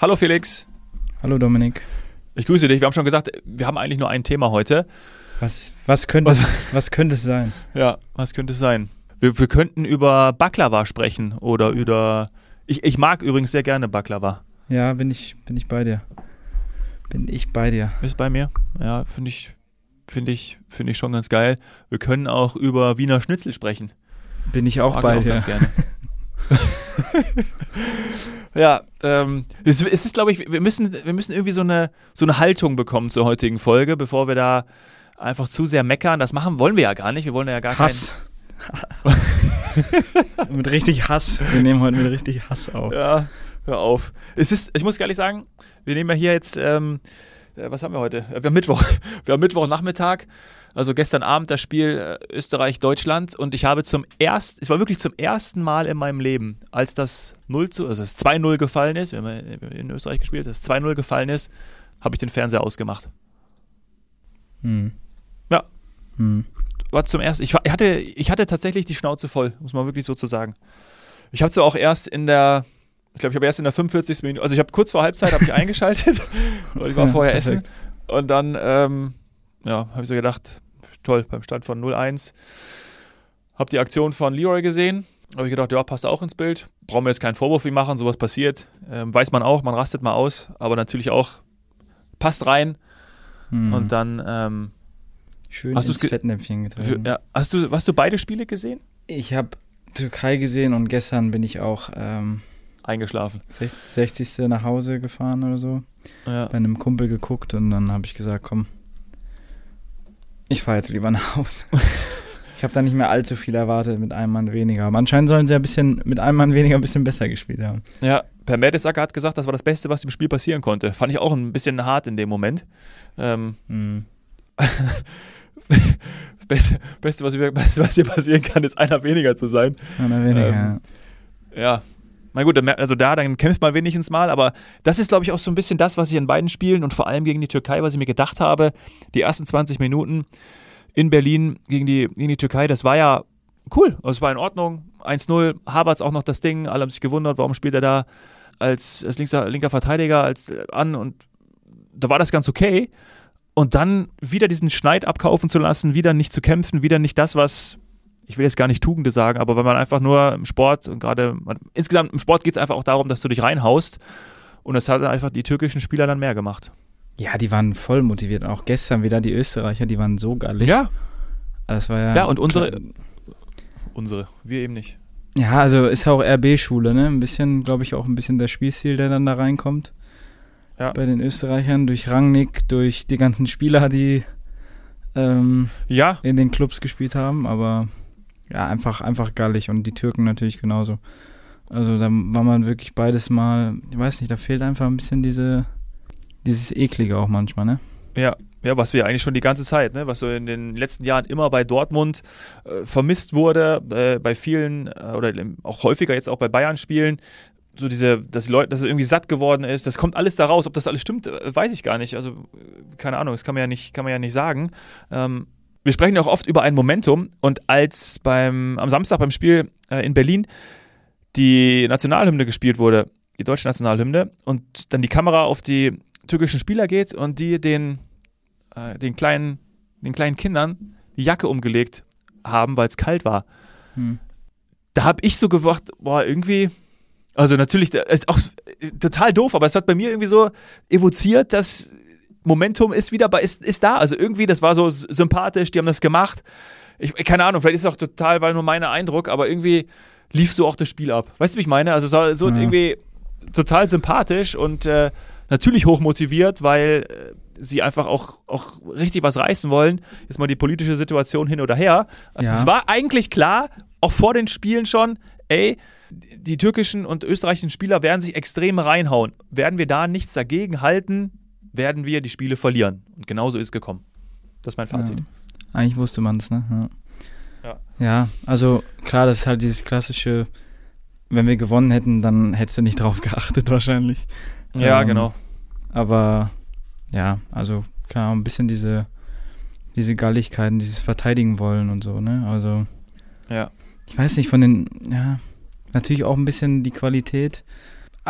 Hallo Felix. Hallo Dominik. Ich grüße dich. Wir haben schon gesagt, wir haben eigentlich nur ein Thema heute. Was, was, könnte, was? Es, was könnte es sein? Ja, was könnte es sein? Wir, wir könnten über Baklava sprechen oder über. Ich, ich mag übrigens sehr gerne Baklava. Ja, bin ich, bin ich bei dir. Bin ich bei dir. Bist bei mir? Ja, finde ich, finde ich, finde ich schon ganz geil. Wir können auch über Wiener Schnitzel sprechen. Bin ich auch mag bei auch dir. Ganz gerne. ja, ähm, es, es ist, glaube ich, wir müssen, wir müssen irgendwie so eine, so eine Haltung bekommen zur heutigen Folge, bevor wir da einfach zu sehr meckern. Das machen wollen wir ja gar nicht. Wir wollen ja gar Hass. mit richtig Hass. Wir nehmen heute mit richtig Hass auf. Ja, hör auf. Es ist, ich muss gar nicht sagen, wir nehmen ja hier jetzt, ähm, äh, was haben wir heute? Wir haben Mittwoch. Wir haben Mittwochnachmittag. Also gestern Abend das Spiel äh, Österreich-Deutschland und ich habe zum ersten, es war wirklich zum ersten Mal in meinem Leben, als das 0 zu, also das 2-0 gefallen ist, wir haben in Österreich gespielt, das 2-0 gefallen ist, habe ich den Fernseher ausgemacht. Hm. Ja. Hm. War zum ersten, ich, ich, hatte, ich hatte tatsächlich die Schnauze voll, muss man wirklich so zu sagen. Ich habe es auch erst in der, ich glaube, ich habe erst in der 45. Minute, also ich habe kurz vor Halbzeit habe ich eingeschaltet und ich war vorher essen und dann ähm, ja, habe ich so gedacht, toll, beim Stand von 0-1. Habe die Aktion von Leroy gesehen. Habe ich gedacht, ja, passt auch ins Bild. Brauchen wir jetzt keinen Vorwurf wie machen, sowas passiert. Ähm, weiß man auch, man rastet mal aus, aber natürlich auch passt rein. Hm. Und dann ähm, schön hast ins Fettnäpfchen getreten. Ja, hast du, hast du beide Spiele gesehen? Ich habe Türkei gesehen und gestern bin ich auch ähm, eingeschlafen. 60. nach Hause gefahren oder so. Ja. Bei einem Kumpel geguckt und dann habe ich gesagt, komm, ich fahre jetzt lieber nach Hause. ich habe da nicht mehr allzu viel erwartet mit einem Mann weniger. Aber anscheinend sollen sie ein bisschen mit einem Mann weniger ein bisschen besser gespielt haben. Ja, Per Mertesacker hat gesagt, das war das Beste, was im Spiel passieren konnte. Fand ich auch ein bisschen hart in dem Moment. Ähm, mm. das Beste, Beste was, was, hier passieren kann, ist einer weniger zu sein. Einer weniger, ähm, ja. Na gut, also da, dann kämpft man wenigstens mal, aber das ist, glaube ich, auch so ein bisschen das, was ich in beiden Spielen und vor allem gegen die Türkei, was ich mir gedacht habe, die ersten 20 Minuten in Berlin gegen die, gegen die Türkei, das war ja cool, es war in Ordnung, 1-0, Havertz auch noch das Ding, alle haben sich gewundert, warum spielt er da als, als linker, linker Verteidiger als, äh, an und da war das ganz okay. Und dann wieder diesen Schneid abkaufen zu lassen, wieder nicht zu kämpfen, wieder nicht das, was ich will jetzt gar nicht Tugende sagen, aber wenn man einfach nur im Sport und gerade insgesamt im Sport geht es einfach auch darum, dass du dich reinhaust. Und das hat einfach die türkischen Spieler dann mehr gemacht. Ja, die waren voll motiviert. Auch gestern wieder die Österreicher, die waren so gallig. Ja. Das war ja. Ja, und unsere. Unsere, wir eben nicht. Ja, also ist auch RB-Schule, ne? Ein bisschen, glaube ich, auch ein bisschen der Spielstil, der dann da reinkommt. Ja. Bei den Österreichern, durch Rangnick, durch die ganzen Spieler, die ähm, ja. in den Clubs gespielt haben, aber ja, einfach, einfach gallig und die Türken natürlich genauso. Also da war man wirklich beides mal, ich weiß nicht, da fehlt einfach ein bisschen diese, dieses Eklige auch manchmal, ne? Ja, ja, was wir eigentlich schon die ganze Zeit, ne, was so in den letzten Jahren immer bei Dortmund äh, vermisst wurde, äh, bei vielen äh, oder auch häufiger jetzt auch bei Bayern-Spielen, so diese, dass die Leute, dass irgendwie satt geworden ist, das kommt alles da raus. Ob das alles stimmt, äh, weiß ich gar nicht. Also keine Ahnung, das kann man ja nicht, kann man ja nicht sagen. Ähm, wir sprechen auch oft über ein Momentum und als beim, am Samstag beim Spiel äh, in Berlin die Nationalhymne gespielt wurde, die deutsche Nationalhymne, und dann die Kamera auf die türkischen Spieler geht und die den, äh, den, kleinen, den kleinen Kindern die Jacke umgelegt haben, weil es kalt war. Hm. Da habe ich so gedacht, boah, irgendwie, also natürlich, ist auch total doof, aber es hat bei mir irgendwie so evoziert, dass Momentum ist wieder bei, ist, ist da. Also irgendwie, das war so sympathisch, die haben das gemacht. Ich, keine Ahnung, vielleicht ist es auch total, weil nur mein Eindruck, aber irgendwie lief so auch das Spiel ab. Weißt du, wie ich meine? Also so, so ja. irgendwie total sympathisch und äh, natürlich hochmotiviert, weil äh, sie einfach auch, auch richtig was reißen wollen. Jetzt mal die politische Situation hin oder her. Ja. Es war eigentlich klar, auch vor den Spielen schon, ey, die türkischen und österreichischen Spieler werden sich extrem reinhauen. Werden wir da nichts dagegen halten, werden wir die Spiele verlieren. Und genauso ist es gekommen. Das ist mein Fazit. Ja. Eigentlich wusste man es, ne? Ja. ja. ja. also klar, das ist halt dieses klassische, wenn wir gewonnen hätten, dann hättest du nicht drauf geachtet wahrscheinlich. Ja, ähm, genau. Aber ja, also klar, ein bisschen diese, diese Galligkeiten, dieses Verteidigen wollen und so, ne? Also ja. ich weiß nicht, von den, ja, natürlich auch ein bisschen die Qualität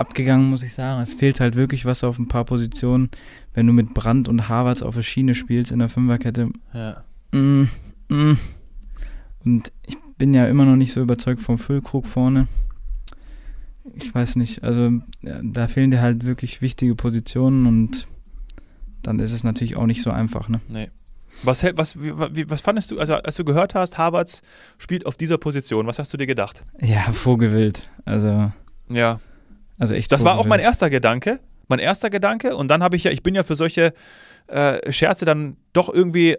abgegangen, muss ich sagen. Es fehlt halt wirklich was auf ein paar Positionen. Wenn du mit Brandt und Havertz auf der Schiene spielst in der Fünferkette. Ja. Mm, mm. Und ich bin ja immer noch nicht so überzeugt vom Füllkrug vorne. Ich weiß nicht, also da fehlen dir halt wirklich wichtige Positionen und dann ist es natürlich auch nicht so einfach, ne? Nee. Was, was, wie, was fandest du, also als du gehört hast, Havertz spielt auf dieser Position, was hast du dir gedacht? Ja, vogelwild. Also. Ja. Also echt. Das war auch mein erster Gedanke. Mein erster Gedanke. Und dann habe ich ja, ich bin ja für solche äh, Scherze dann doch irgendwie äh,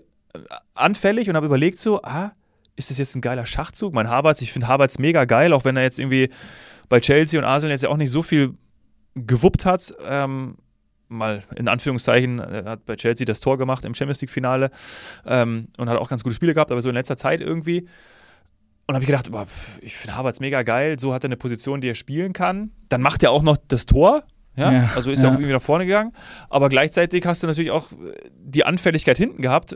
anfällig und habe überlegt so, ah, ist das jetzt ein geiler Schachzug? Mein Havertz, ich finde Havertz mega geil, auch wenn er jetzt irgendwie bei Chelsea und Arsenal jetzt ja auch nicht so viel gewuppt hat. Ähm, mal in Anführungszeichen, er hat bei Chelsea das Tor gemacht im Champions League-Finale ähm, und hat auch ganz gute Spiele gehabt, aber so in letzter Zeit irgendwie. Und habe ich gedacht, boah, ich finde Havertz mega geil, so hat er eine Position, die er spielen kann. Dann macht er auch noch das Tor, ja, ja also ist ja. er auch irgendwie nach vorne gegangen. Aber gleichzeitig hast du natürlich auch die Anfälligkeit hinten gehabt.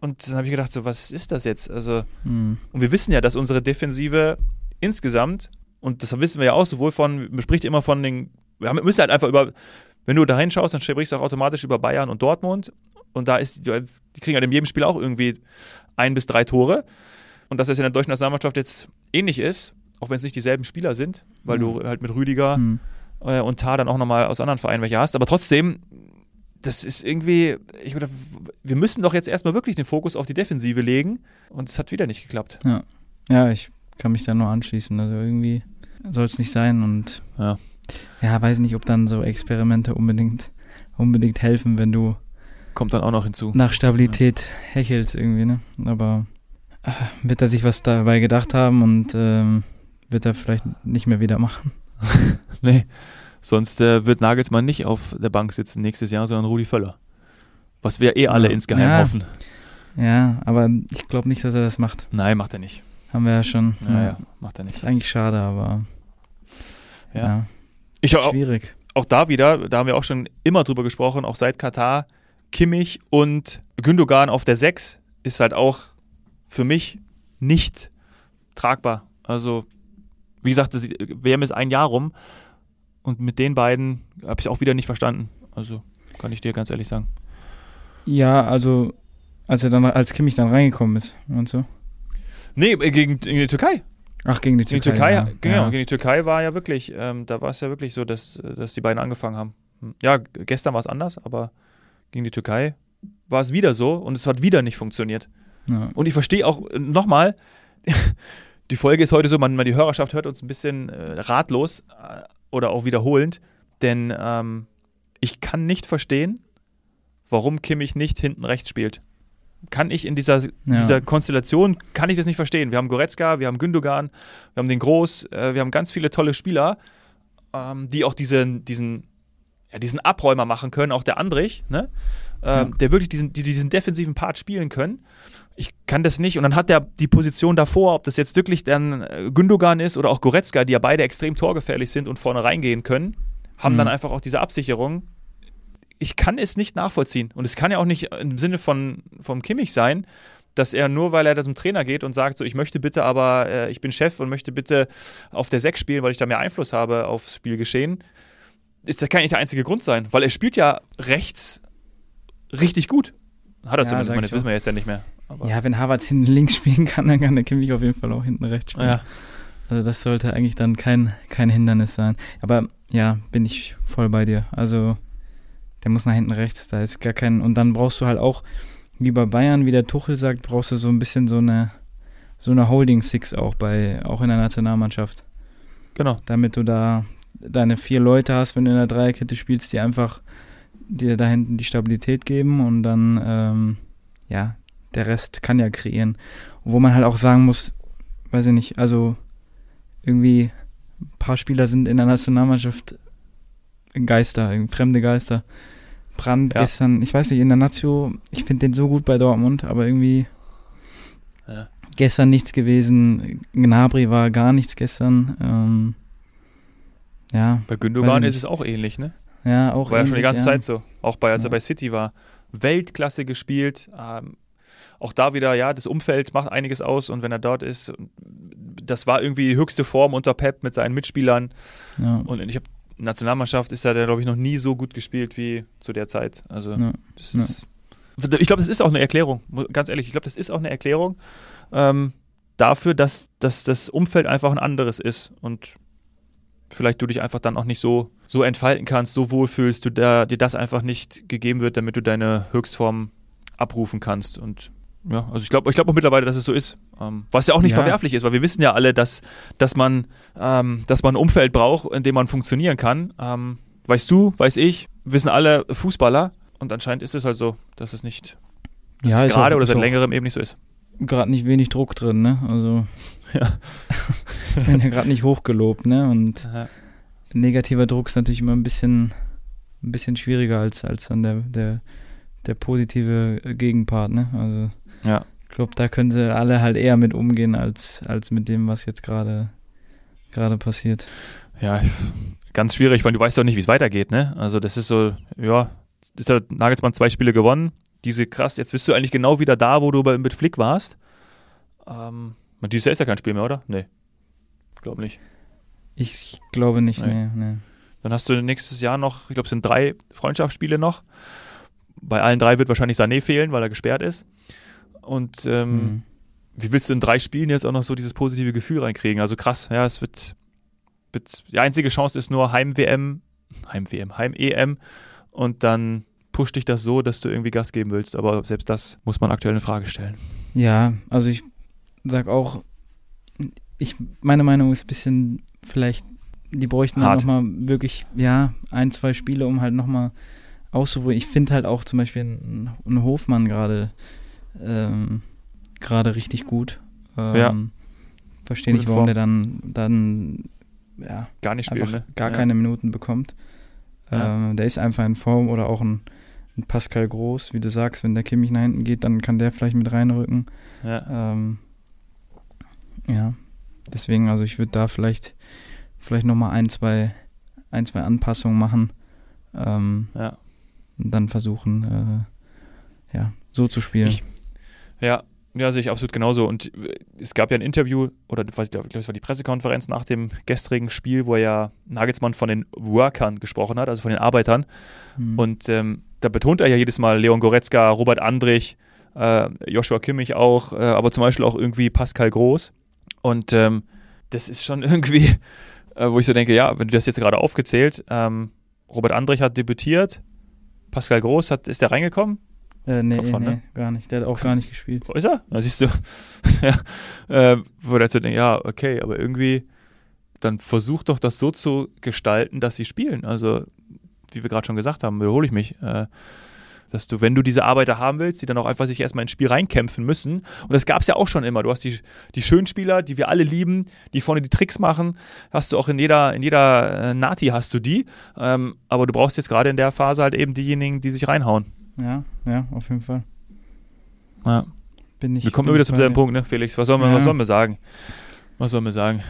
Und dann habe ich gedacht, so, was ist das jetzt? Also, hm. und wir wissen ja, dass unsere Defensive insgesamt, und das wissen wir ja auch sowohl von, man spricht immer von den, wir müssen halt einfach über wenn du da hinschaust, dann sprichst du auch automatisch über Bayern und Dortmund. Und da ist, die kriegen halt in jedem Spiel auch irgendwie ein bis drei Tore. Und dass das in der deutschen Nationalmannschaft jetzt ähnlich ist, auch wenn es nicht dieselben Spieler sind, weil mhm. du halt mit Rüdiger mhm. äh, und Tar dann auch nochmal aus anderen Vereinen welche hast. Aber trotzdem, das ist irgendwie, ich meine, wir müssen doch jetzt erstmal wirklich den Fokus auf die Defensive legen. Und es hat wieder nicht geklappt. Ja, ja ich kann mich da nur anschließen. Also irgendwie soll es nicht sein. Und ja ja, weiß nicht, ob dann so Experimente unbedingt, unbedingt helfen, wenn du kommt dann auch noch hinzu. Nach Stabilität ja. hechelst irgendwie, ne? Aber wird er sich was dabei gedacht haben und ähm, wird er vielleicht nicht mehr wieder machen. nee, sonst äh, wird Nagelsmann nicht auf der Bank sitzen nächstes Jahr, sondern Rudi Völler. Was wir eh alle ja. insgeheim ja. hoffen. Ja, aber ich glaube nicht, dass er das macht. Nein, macht er nicht. Haben wir ja schon. Ja, ja macht er nicht. Ist eigentlich schade, aber ja. Ich auch, Schwierig. Auch da wieder, da haben wir auch schon immer drüber gesprochen, auch seit Katar, Kimmich und Gündogan auf der 6 ist halt auch für mich nicht tragbar. Also, wie gesagt, das WM ist ein Jahr rum und mit den beiden habe ich auch wieder nicht verstanden. Also, kann ich dir ganz ehrlich sagen. Ja, also, als er dann, als Kimmich dann reingekommen ist und so. Nee, gegen, gegen die Türkei. Ach, gegen die Türkei. Gegen die Türkei, ja. genau, ja. gegen die Türkei war ja wirklich, ähm, da war es ja wirklich so, dass, dass die beiden angefangen haben. Hm. Ja, gestern war es anders, aber gegen die Türkei war es wieder so und es hat wieder nicht funktioniert. Ja. Und ich verstehe auch äh, nochmal, die Folge ist heute so, man, man, die Hörerschaft hört uns ein bisschen äh, ratlos äh, oder auch wiederholend, denn ähm, ich kann nicht verstehen, warum Kimmich nicht hinten rechts spielt kann ich in dieser, ja. dieser Konstellation, kann ich das nicht verstehen. Wir haben Goretzka, wir haben Gündogan, wir haben den Groß, äh, wir haben ganz viele tolle Spieler, ähm, die auch diesen, diesen, ja, diesen Abräumer machen können, auch der Andrich, ne? Ähm, ja. der wirklich diesen, die, diesen defensiven Part spielen können. Ich kann das nicht. Und dann hat der die Position davor, ob das jetzt wirklich dann äh, Gündogan ist oder auch Goretzka, die ja beide extrem torgefährlich sind und vorne reingehen können, haben mhm. dann einfach auch diese Absicherung ich kann es nicht nachvollziehen. Und es kann ja auch nicht im Sinne von vom Kimmich sein, dass er nur, weil er da zum Trainer geht und sagt, so ich möchte bitte, aber äh, ich bin Chef und möchte bitte auf der Sechs spielen, weil ich da mehr Einfluss habe aufs Spielgeschehen, ist das kann nicht der einzige Grund sein, weil er spielt ja rechts richtig gut. Hat er ja, zumindest, das wissen wir jetzt ja nicht mehr. Aber ja, wenn Harvard hinten links spielen kann, dann kann der Kimmich auf jeden Fall auch hinten rechts spielen. Ja. Also das sollte eigentlich dann kein, kein Hindernis sein. Aber ja, bin ich voll bei dir. Also der muss nach hinten rechts, da ist gar kein. Und dann brauchst du halt auch, wie bei Bayern, wie der Tuchel sagt, brauchst du so ein bisschen so eine, so eine Holding Six auch bei, auch in der Nationalmannschaft. Genau. Damit du da deine vier Leute hast, wenn du in der Dreierkette spielst, die einfach dir da hinten die Stabilität geben und dann, ähm, ja, der Rest kann ja kreieren. wo man halt auch sagen muss, weiß ich nicht, also irgendwie ein paar Spieler sind in der Nationalmannschaft Geister, fremde Geister. Brand ja. gestern, ich weiß nicht, in der Nazio, ich finde den so gut bei Dortmund, aber irgendwie ja. gestern nichts gewesen. Gnabry war gar nichts gestern. Ähm, ja. Bei Gündogan ist es auch ähnlich, ne? Ja, auch War ähnlich, ja schon die ganze ja. Zeit so. Auch bei, als er bei City war. Weltklasse gespielt. Ähm, auch da wieder, ja, das Umfeld macht einiges aus und wenn er dort ist, das war irgendwie die höchste Form unter Pep mit seinen Mitspielern. Ja. Und ich habe Nationalmannschaft ist ja, glaube ich, noch nie so gut gespielt wie zu der Zeit. Also, ja. das ist. Ja. Ich glaube, das ist auch eine Erklärung, ganz ehrlich, ich glaube, das ist auch eine Erklärung ähm, dafür, dass, dass das Umfeld einfach ein anderes ist und vielleicht du dich einfach dann auch nicht so, so entfalten kannst, so wohlfühlst, du da, dir das einfach nicht gegeben wird, damit du deine Höchstform abrufen kannst. Und ja, also ich glaube ich glaub auch mittlerweile, dass es so ist. Ähm, was ja auch nicht ja. verwerflich ist, weil wir wissen ja alle, dass, dass, man, ähm, dass man ein Umfeld braucht, in dem man funktionieren kann. Ähm, weißt du, weiß ich, wissen alle Fußballer. Und anscheinend ist es halt so, dass es nicht, dass ja, es gerade oder seit längerem eben nicht so ist. Gerade nicht wenig Druck drin, ne? Also ja. ich bin ja gerade nicht hochgelobt, ne? Und Aha. negativer Druck ist natürlich immer ein bisschen, ein bisschen schwieriger als, als dann der, der, der positive Gegenpart, ne? Also ja. Ich glaube, da können sie alle halt eher mit umgehen, als, als mit dem, was jetzt gerade gerade passiert. Ja, ganz schwierig, weil du weißt ja auch nicht, wie es weitergeht, ne? Also das ist so, ja, jetzt hat Nagelsmann zwei Spiele gewonnen. Diese krass, jetzt bist du eigentlich genau wieder da, wo du mit Flick warst. Ähm, dieses Jahr ist ja kein Spiel mehr, oder? Nee. Glaube nicht. Ich glaube nicht, nee. nee, nee. Dann hast du nächstes Jahr noch, ich glaube, es sind drei Freundschaftsspiele noch. Bei allen drei wird wahrscheinlich Sané fehlen, weil er gesperrt ist. Und ähm, mhm. wie willst du in drei Spielen jetzt auch noch so dieses positive Gefühl reinkriegen? Also krass, ja, es wird, wird die einzige Chance ist nur Heim-WM, Heim-WM, Heim-EM und dann pusht dich das so, dass du irgendwie Gas geben willst. Aber selbst das muss man aktuell in Frage stellen. Ja, also ich sag auch, ich, meine Meinung ist ein bisschen vielleicht, die bräuchten dann nochmal wirklich, ja, ein, zwei Spiele, um halt nochmal auszuprobieren. Ich finde halt auch zum Beispiel einen Hofmann gerade ähm, gerade richtig gut. Ähm, ja. Verstehe nicht, warum Form. der dann, dann ja, gar nicht spielt, ne? gar ja. keine Minuten bekommt. Ja. Ähm, der ist einfach in Form oder auch ein, ein, Pascal Groß, wie du sagst, wenn der Kimmich nach hinten geht, dann kann der vielleicht mit reinrücken. Ja. Ähm, ja. Deswegen, also ich würde da vielleicht, vielleicht nochmal ein, zwei, ein, zwei Anpassungen machen. Ähm, ja. Und dann versuchen, äh, ja, so zu spielen. Ich, ja, ja, sehe ich absolut genauso. Und äh, es gab ja ein Interview, oder ich glaube, es war die Pressekonferenz nach dem gestrigen Spiel, wo ja Nagelsmann von den Workern gesprochen hat, also von den Arbeitern. Mhm. Und ähm, da betont er ja jedes Mal Leon Goretzka, Robert Andrich, äh, Joshua Kimmich auch, äh, aber zum Beispiel auch irgendwie Pascal Groß. Und ähm, das ist schon irgendwie, äh, wo ich so denke, ja, wenn du das jetzt gerade aufgezählt, ähm, Robert Andrich hat debütiert, Pascal Groß hat, ist der reingekommen? Äh, nee, schon, nee, ne? gar nicht. Der hat auch gar nicht gespielt. Wo ist er? Da siehst du. ja, äh, wo der zu denken, ja, okay, aber irgendwie, dann versuch doch das so zu gestalten, dass sie spielen. Also, wie wir gerade schon gesagt haben, wiederhole ich mich, äh, dass du, wenn du diese Arbeiter haben willst, die dann auch einfach sich erstmal ins Spiel reinkämpfen müssen. Und das gab es ja auch schon immer. Du hast die, die schönen Spieler, die wir alle lieben, die vorne die Tricks machen. Hast du auch in jeder, in jeder äh, Nati hast du die. Ähm, aber du brauchst jetzt gerade in der Phase halt eben diejenigen, die sich reinhauen. Ja, ja, auf jeden Fall. Ja. Bin ich, wir kommen immer wieder zum selben Punkt, ne, Felix? Was sollen wir, ja. was sollen wir sagen? Was sollen wir sagen?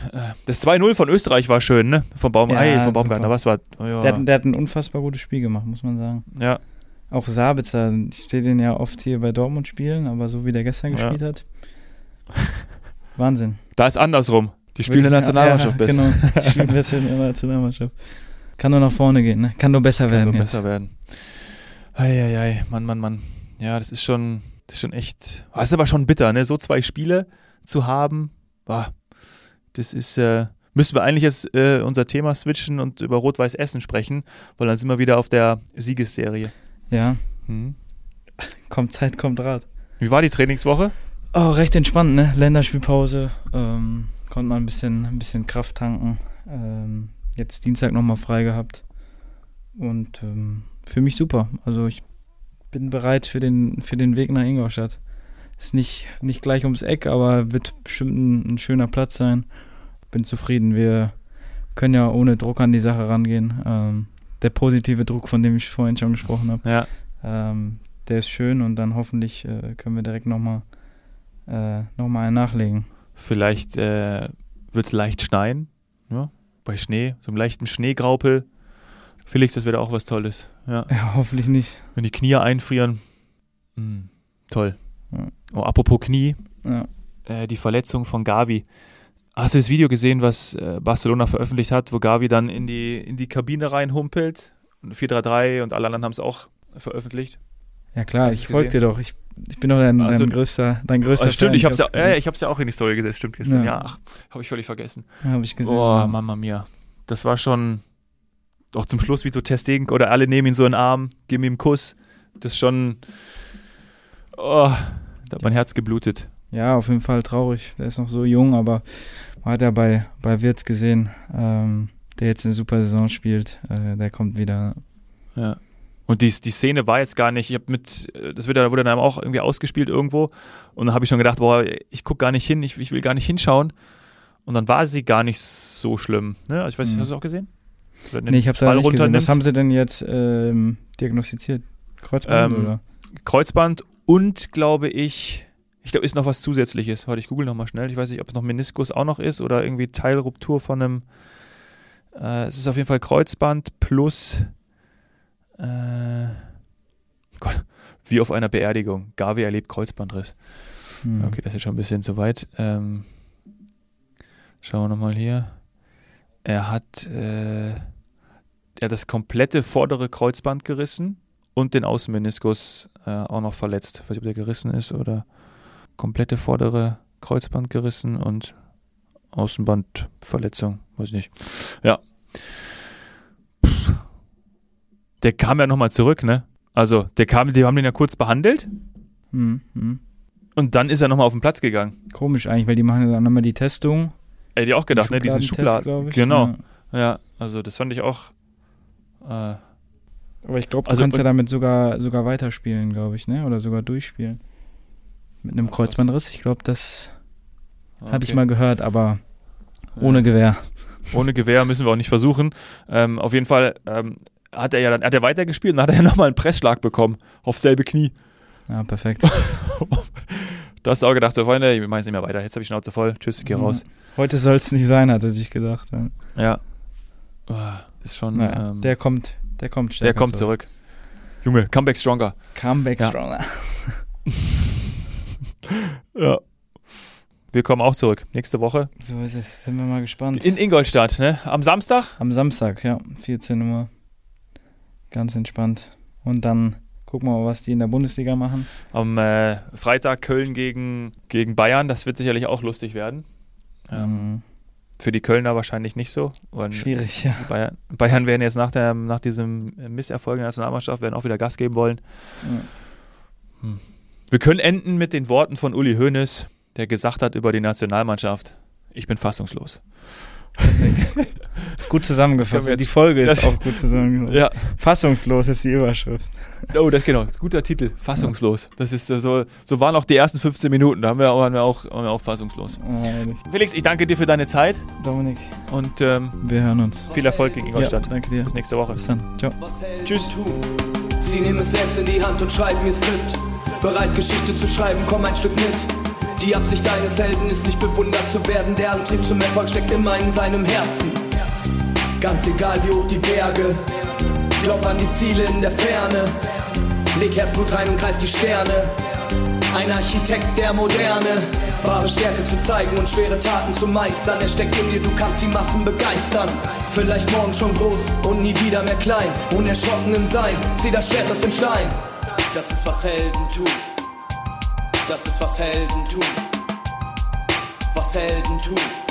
Das 2-0 von Österreich war schön, ne? Vom Baum, ja, Ei, vom Baumgartner. Was war? Oh, ja. der, hat, der, hat, ein unfassbar gutes Spiel gemacht, muss man sagen. Ja. Auch Sabitzer, ich sehe den ja oft hier bei Dortmund spielen, aber so wie der gestern ja. gespielt hat. Wahnsinn. Da ist andersrum. Die spielen in der Nationalmannschaft ja, Genau, die spielen besser in der Nationalmannschaft. Kann nur nach vorne gehen, ne? Kann nur besser Kann werden. Kann nur jetzt. besser werden. Eieiei, Mann, Mann, Mann. Ja, das ist schon, das ist schon echt. Das ist aber schon bitter, ne? So zwei Spiele zu haben. Boah, das ist. Äh, müssen wir eigentlich jetzt äh, unser Thema switchen und über Rot-Weiß Essen sprechen, weil dann sind wir wieder auf der Siegesserie. Ja. Hm. Kommt Zeit, kommt Rat. Wie war die Trainingswoche? Oh, recht entspannt, ne? Länderspielpause. Ähm, konnte man ein bisschen, ein bisschen Kraft tanken. Ähm, jetzt Dienstag nochmal frei gehabt. Und ähm, für mich super. Also ich bin bereit für den, für den Weg nach Ingolstadt. Ist nicht, nicht gleich ums Eck, aber wird bestimmt ein, ein schöner Platz sein. Bin zufrieden. Wir können ja ohne Druck an die Sache rangehen. Ähm, der positive Druck, von dem ich vorhin schon gesprochen habe, ja. ähm, der ist schön und dann hoffentlich äh, können wir direkt nochmal äh, noch einen nachlegen. Vielleicht äh, wird es leicht schneien, ja? bei Schnee, so einem leichten Schneegraupel Felix, das wäre auch was Tolles. Ja. ja, hoffentlich nicht. Wenn die Knie einfrieren. Mhm. Toll. Ja. Oh, apropos Knie. Äh, die Verletzung von Gavi. Hast du das Video gesehen, was äh, Barcelona veröffentlicht hat, wo Gavi dann in die, in die Kabine reinhumpelt? 4-3-3 und alle anderen haben es auch veröffentlicht. Ja klar, ich folge dir doch. Ich, ich bin doch dein, also, dein größter, dein größter oh, Stimmt, Fan. ich habe es ja, äh, ich hab's ja auch in die Story gesetzt, stimmt gestern. Ja, ja habe ich völlig vergessen. Ja, habe ich gesehen. Oh, ja. Mama mia. Das war schon, auch zum Schluss wie so Testing oder alle nehmen ihn so in den Arm, geben ihm einen Kuss. Das ist schon, oh, da hat mein Herz geblutet. Ja, auf jeden Fall traurig. Der ist noch so jung, aber man hat ja bei, bei Wirtz gesehen, ähm, der jetzt eine super Saison spielt, äh, der kommt wieder. Ja. Und die, die Szene war jetzt gar nicht, ich habe mit, das wird, wurde dann auch irgendwie ausgespielt irgendwo und dann habe ich schon gedacht, boah, ich gucke gar nicht hin, ich, ich will gar nicht hinschauen. Und dann war sie gar nicht so schlimm. Ne? Also ich weiß nicht, mhm. hast du es auch gesehen? Nee, ich habe es leider nicht gesehen. Was haben sie denn jetzt ähm, diagnostiziert? Kreuzband ähm, oder? Kreuzband und, glaube ich, ich glaube, ist noch was Zusätzliches. Warte, ich google nochmal schnell. Ich weiß nicht, ob es noch Meniskus auch noch ist oder irgendwie Teilruptur von einem. Äh, es ist auf jeden Fall Kreuzband plus. Äh, Gott, wie auf einer Beerdigung. Gavi erlebt Kreuzbandriss. Hm. Okay, das ist schon ein bisschen zu weit. Ähm, schauen wir nochmal hier. Er hat, äh, er hat das komplette vordere Kreuzband gerissen und den Außenmeniskus äh, auch noch verletzt. Ich weiß nicht, ob der gerissen ist oder komplette vordere Kreuzband gerissen und Außenbandverletzung, weiß nicht. Ja. Der kam ja nochmal zurück, ne? Also, der kam, die haben den ja kurz behandelt. Mhm. Und dann ist er nochmal auf den Platz gegangen. Komisch eigentlich, weil die machen dann nochmal die Testung. Hätte ich auch gedacht, ne? Diesen Schubladen. Genau. Ja. ja. also das fand ich auch. Äh, aber ich glaube, du also, kannst ja damit sogar, sogar weiterspielen, glaube ich, ne? Oder sogar durchspielen. Mit einem Kreuzbandriss. Ich glaube, das okay. habe ich mal gehört, aber ohne ja. Gewehr. Ohne Gewehr müssen wir auch nicht versuchen. Ähm, auf jeden Fall ähm, hat er ja dann hat er weitergespielt und hat er ja nochmal einen Pressschlag bekommen auf selbe Knie. Ja, perfekt. du hast auch gedacht, so Freunde, ich mache jetzt nicht mehr weiter. Jetzt habe ich Schnauze voll. Tschüss, geh raus. Heute soll es nicht sein, hat er sich gedacht. Ja. Oh, ist schon. Naja, ähm, der kommt, der kommt Der kommt zurück. zurück. Junge, Comeback Stronger. Comeback ja. Stronger. ja. Wir kommen auch zurück. Nächste Woche. So ist es. Sind wir mal gespannt. In Ingolstadt, ne? Am Samstag? Am Samstag, ja. 14 Uhr. Ganz entspannt. Und dann gucken wir mal, was die in der Bundesliga machen. Am äh, Freitag Köln gegen, gegen Bayern. Das wird sicherlich auch lustig werden. Ähm, mhm. Für die Kölner wahrscheinlich nicht so. Schwierig, ja. Bayern, Bayern werden jetzt nach, der, nach diesem Misserfolg in der Nationalmannschaft werden auch wieder Gas geben wollen. Mhm. Hm. Wir können enden mit den Worten von Uli Hoeneß, der gesagt hat über die Nationalmannschaft, ich bin fassungslos. Perfekt. ist gut zusammengefasst. Die Folge ist auch gut zusammengefasst. Ja. Fassungslos ist die Überschrift. Oh, das genau. Guter Titel. Fassungslos. Das ist so, so waren auch die ersten 15 Minuten. Da haben wir, waren wir, auch, waren wir auch fassungslos. Oh, Felix, ich danke dir für deine Zeit. Dominik. Und ähm, wir hören uns. Viel Erfolg gegen Ingolstadt. Ja, danke dir. Bis nächste Woche. Bis dann. Ciao. Tschüss. Sie nehmen es selbst in die Hand und schreiben ihr Skript. Bereit, Geschichte zu schreiben, komm ein Stück mit. Die Absicht deines Helden ist nicht bewundert zu werden. Der Antrieb zum Erfolg steckt immer in seinem Herzen. Ganz egal wie hoch die Berge. Glaub an die Ziele in der Ferne. Leg Herzblut rein und greif die Sterne. Ein Architekt der Moderne. Wahre Stärke zu zeigen und schwere Taten zu meistern. Er steckt in dir, du kannst die Massen begeistern. Vielleicht morgen schon groß und nie wieder mehr klein. Unerschrocken im Sein, zieh das Schwert aus dem Stein. Das ist was Helden tun. Das ist was Helden tun. Was Helden tun.